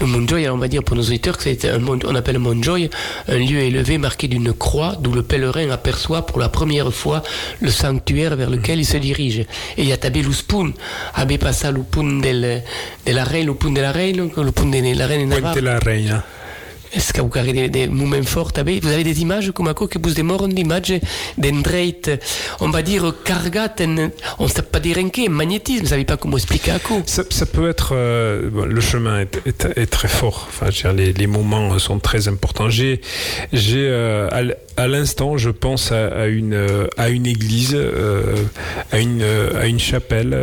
Le Montjoy, on va dire pour nos auditeurs que c'est on appelle Montjoy un lieu élevé marqué d'une croix d'où le pèlerin aperçoit pour la première fois le sanctuaire vers lequel il se dirige. Et il y a tabé le spoon, abe passa le pun del, de la reine, le pun de la reine, le pun de la Navarre. Puente la Reina. Est-ce que vous avez des, des moments forts Vous avez des images comme quoi que vous demoren d'images d'Endreit, on va dire, cargat, on ne sait pas dire en quel, magnétisme, vous ne savez pas comment expliquer à quoi. Ça, ça peut être. euh, bon, le chemin est, est- est très fort. Enfin, je veux dire, les, les moments sont très importants. J'ai, j'ai euh, à l'instant, je pense à, une euh, à une église, euh, à une euh, à une chapelle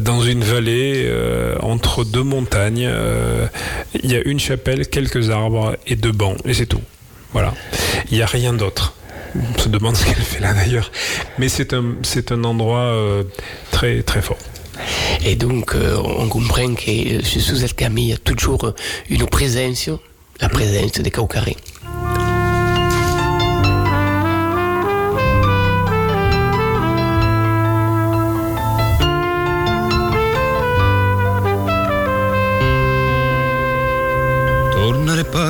dans une vallée entre deux montagnes. Il y a une chapelle, quelques arbres et deux bancs, et c'est tout. Voilà. Il n'y a rien d'autre. On se demande ce qu'elle fait là d'ailleurs. Mais c'est un c'est un endroit très très fort. Et donc, on comprend que sous cette camille, il y a toujours une présence, la présence des Caucarés.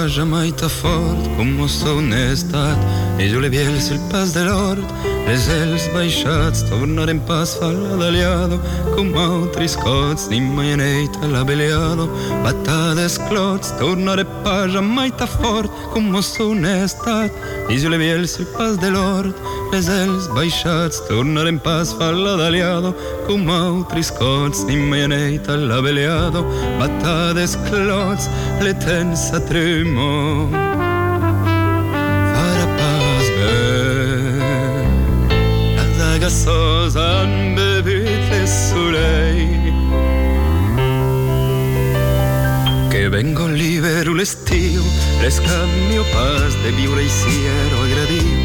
Tornare pas jamais ta fort com son estat i jo le biels el pas de l'hort les els baixats tornarem pas falla d'aliado com altri scots ni mai aneit a la beliado battades clots tornare pas jamais ta fort com son estat i jo le biels el pas de l'hort les els baixats tornarem pas falla d'aliado com altri scots ni mai aneit a la beliado battades clots le tens a primo farà passer la agaçosa âme bevite lei. Che vengo libero l'estiu rescambio pas de viure i siero e gradiu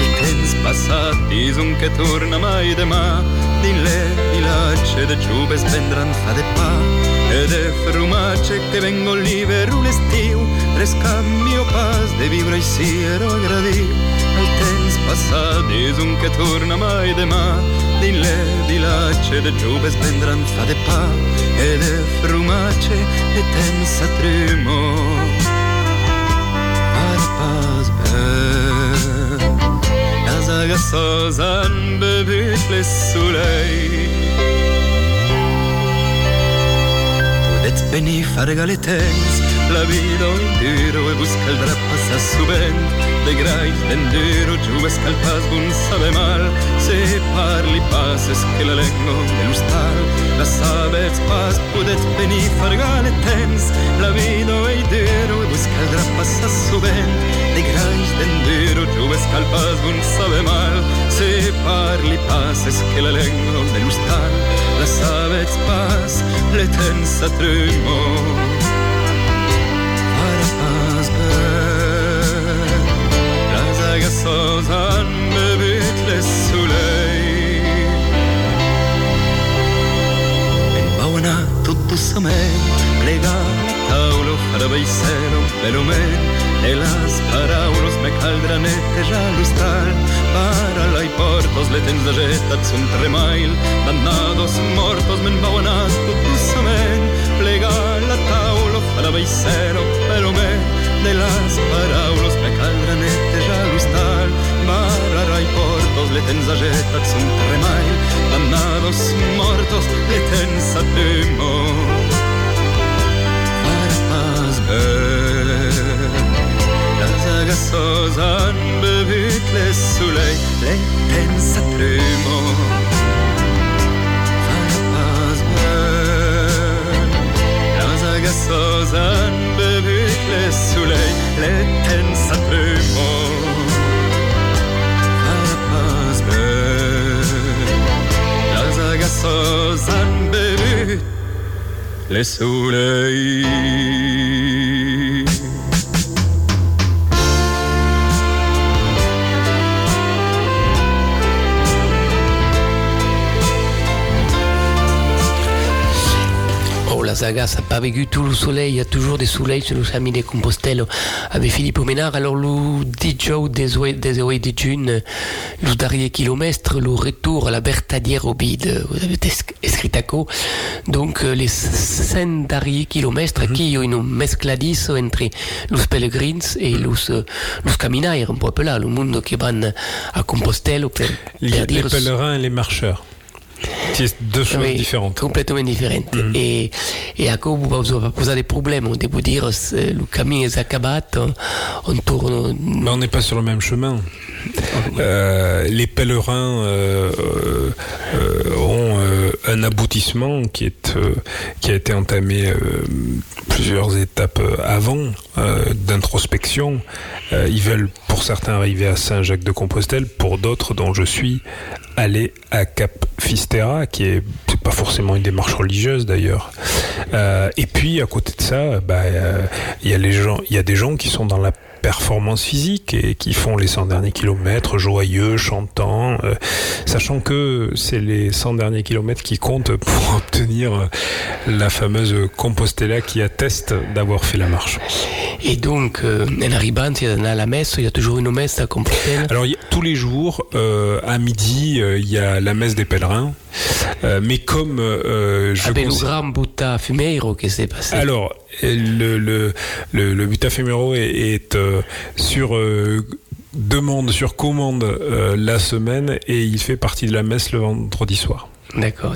el temps passati dis che torna mai de ma. Di le villacce de giubes vendran fa de pa e de frumatge che vengo libero l'estiu, l'escambio pas de viure i siero agradiu. El temps passat dis un que torna mai demà, din le villagge de giuves vendran fa de pa, e de frumatge e temps a trumo. Ar pas ben, les agaços han bebut les soleils. veni far galetens la vida entero e busca el dra passa su vent. De grai tendero giù es cal pas bun sabe mal. Se parli passes che la legno de l'ustal la sabet pas pudet veni far galetens la vida entero e busca el dra passa su vent. De grai tendero giù es cal pas bun sabe mal. Se parli passes che la legno de l'ustal la l'hostal, la sabets pas, le temps a tremor. pas ben, les agaços han bebut les soleils. En vau anar tot dossament, plegar la taula, farà cero, veloment, e les paraules me caldrà netejar l'hostal, para la i portos le tens agetats un tremail, dannados mortos me'n vau anar tot dossament, plegar la taula, farà cero, veloment, de les paraules me caldrà netejar l'hostal, para i portos le tens agetats un tremail, dannados mortos le tens a temor. Pas ben, les agaços han bebut les soleils, les temps a tremor. Pas ben, les agaços han Zaga, ça n'a pas vécu tout le soleil. Il y a toujours des soleils sur nos amis de Compostelle avec Philippe Ménard. Alors, le DJ des Oe- des June, le dernier kilomètre, le retour à la Bertadière au bide, vous avez écrit à quoi Donc, euh, les cinq derniers kilomètres qui ont une mescladis entre les pèlerins et les, euh, les caminaires, un peu là, le monde qui va à Compostelle pour, Les, les pèlerins et les marcheurs. C'est deux choses Oui, différentes. Complètement différentes. Et, et à quoi vous vous posez des problèmes On peut vous dire le camion est accabat, on, tourne. Mais on n'est pas sur le même chemin. Euh, les pèlerins euh, euh, ont un aboutissement qui, est, euh, qui a été entamé euh, plusieurs étapes euh, avant d'introspection. Ils veulent pour certains arriver à Saint-Jacques-de-Compostelle, pour d'autres dont je suis aller à Cap Fistera, qui est pas forcément une démarche religieuse d'ailleurs. Et puis à côté de ça, bah, il y a les gens, il y a des gens qui sont dans la performance physique et qui font les 100 derniers kilomètres joyeux, chantant, euh, sachant que c'est les 100 derniers kilomètres qui comptent pour obtenir euh, la fameuse Compostella qui atteste d'avoir fait la marche. Et donc, euh, en arrivant, il y a la messe, il y a toujours une messe à Compostelle. Alors il y a- tous les jours, euh, à midi, il y a la messe des pèlerins, mais comme je Avec le grand Buta Fumeiro qui s'est passé? Alors, le, le, le, le est, euh, sur euh, demande, sur commande euh, la semaine et il fait partie de la messe le vendredi soir. D'accord.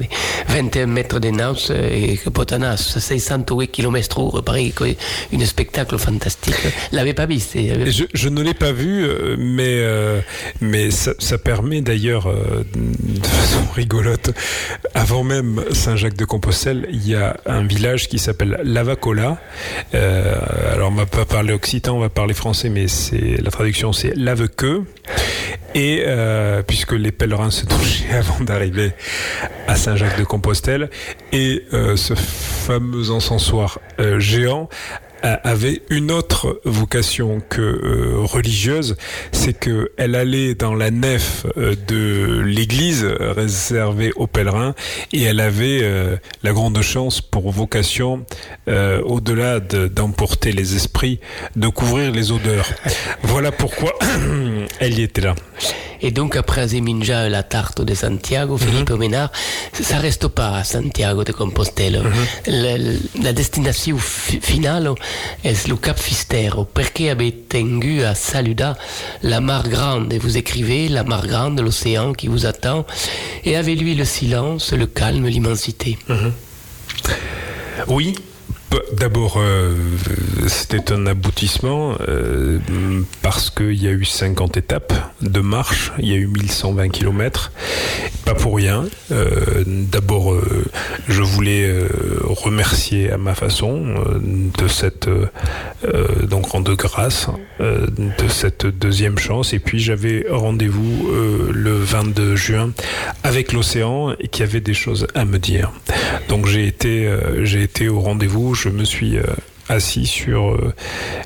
21 mètres de naus et Potanas, 608 km pareil, un spectacle fantastique. L'avait pas vu, c'est. Je, ne l'ai pas vu, euh, mais, euh, mais ça, permet d'ailleurs, euh, de façon rigolote, avant même Saint-Jacques-de-Compostelle, il y a un village qui s'appelle Lavacola. Euh, alors on va pas parler occitan, on va parler français, mais c'est la traduction c'est Lavequeux. Et euh, puisque les pèlerins se touchaient avant d'arriver à Saint-Jacques-de-Compostelle, et euh, ce fameux encensoir euh, géant avait une autre vocation que euh, religieuse, c'est que elle allait dans la nef euh, de l'église réservée aux pèlerins et elle avait euh, la grande chance pour vocation, au-delà d'emporter les esprits, de couvrir les odeurs. Voilà pourquoi elle y était là. Et donc après Azeminja, la tarte de Santiago, Philippe mm Ménard, ça reste pas à Santiago de Compostela. Mm -hmm. la, la, destination finale est le Cap Fistero, perché avete tengu à Saluda la mare grande? Et vous écrivez la mare grande, l'océan qui vous attend, et avec lui le silence, le calme, l'immensité. Mm -hmm. Oui, D'abord, euh, c'était un aboutissement euh, parce qu'il y a eu 50 étapes de marche, il y a eu 1120 km, pas pour rien. Euh, D'abord, euh, je voulais remercier à ma façon de cette donc de grâce de cette deuxième chance. Et puis j'avais rendez-vous le 22 juin avec l'océan et qui avait des choses à me dire. Donc j'ai été j'ai été au rendez-vous je me suis assis sur euh,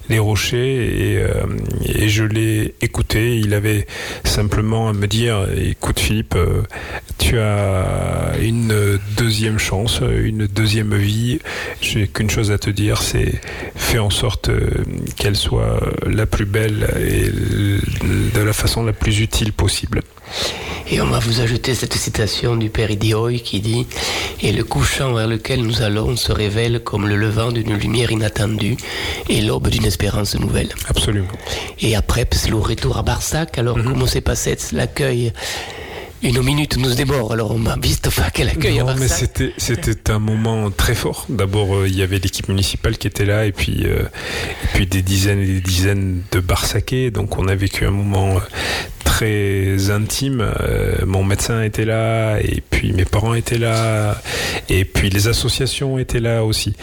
les rochers et, euh, et je l'ai écouté. Il avait simplement à me dire écoute Philippe, euh, tu as une deuxième chance, une deuxième vie. J'ai qu'une chose à te dire, c'est fais en sorte qu'elle soit la plus belle et de la façon la plus utile possible. Et on va vous ajouter cette citation du père Idioy qui dit Et le couchant vers lequel nous allons se révèle comme le levant d'une lumière inattendue et l'aube d'une espérance nouvelle. Absolument. Et après, c'est le retour à Barsac. Alors, mm -hmm. comment s'est passé l'accueil une minute nous déborde, alors on m'a vite quel accueil non, mais c'était c'était un moment très fort. D'abord, euh, il y avait l'équipe municipale qui était là, et puis euh, et puis des dizaines et des dizaines de Barsakais. Donc, on a vécu un moment très intime. Euh, mon médecin était là, et puis mes parents étaient là, et puis les associations étaient là aussi.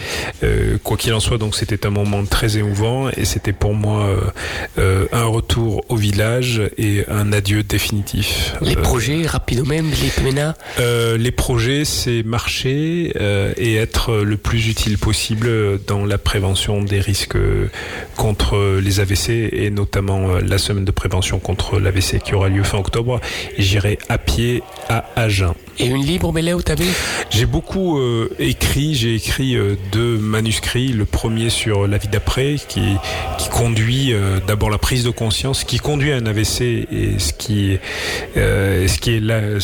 Euh, quoi qu'il en soit, donc c'était un moment très émouvant, et c'était pour moi euh, un retour au village et un adieu définitif. Les projets, rapidement, les Les projets, c'est marcher et être le plus utile possible dans la prévention des risques contre les AVC et notamment la semaine de prévention contre l'AVC qui aura lieu fin octobre. J'irai à pied à Agen. Et une libre mêlée au tabé J'ai beaucoup euh, écrit, j'ai écrit euh, deux manuscrits. Le premier sur la vie d'après, qui, qui conduit euh, d'abord la prise de conscience, qui conduit à un AVC et ce qui, euh, ce qui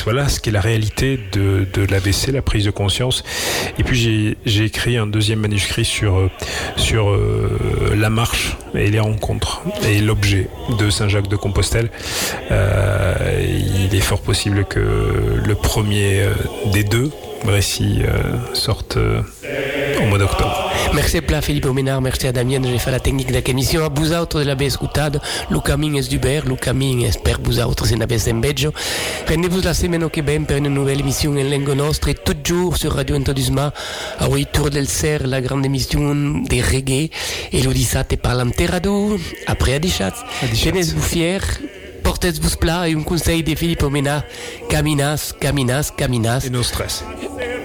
voilà, ce qui est la réalité de, de l'AVC, la prise de conscience. Et puis j'ai écrit un deuxième manuscrit sur, sur la marche et les rencontres et l'objet de Saint-Jacques de Compostelle. il est fort possible que le premier des deux récits sortent au mois d'octobre. Merci pla Philippe Oménard, merci à Damien. J'ai fait la technique de l'émission. A vous autres de la escutado, le camin est d'Uber, le camin est per vous autres c'est n'avez un beggio. Rendez-vous la semaine che ben per une nouvelle émission en langue nostre, toujours sur Radio Entodusma, a oui Tour del Ser, la grande émission des reggae, et l'Odissate parlanterado, après à Dichat. Tenez-vous fiers, portez-vous plat et un conseil de Philippe Omena caminas, caminas, caminas. Et no stress.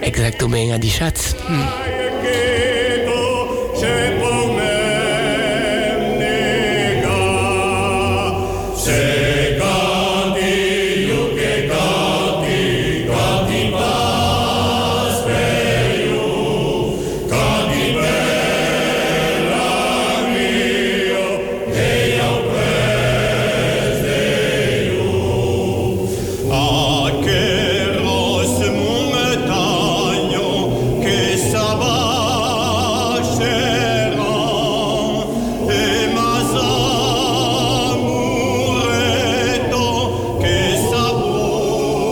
Exactement à Dichat se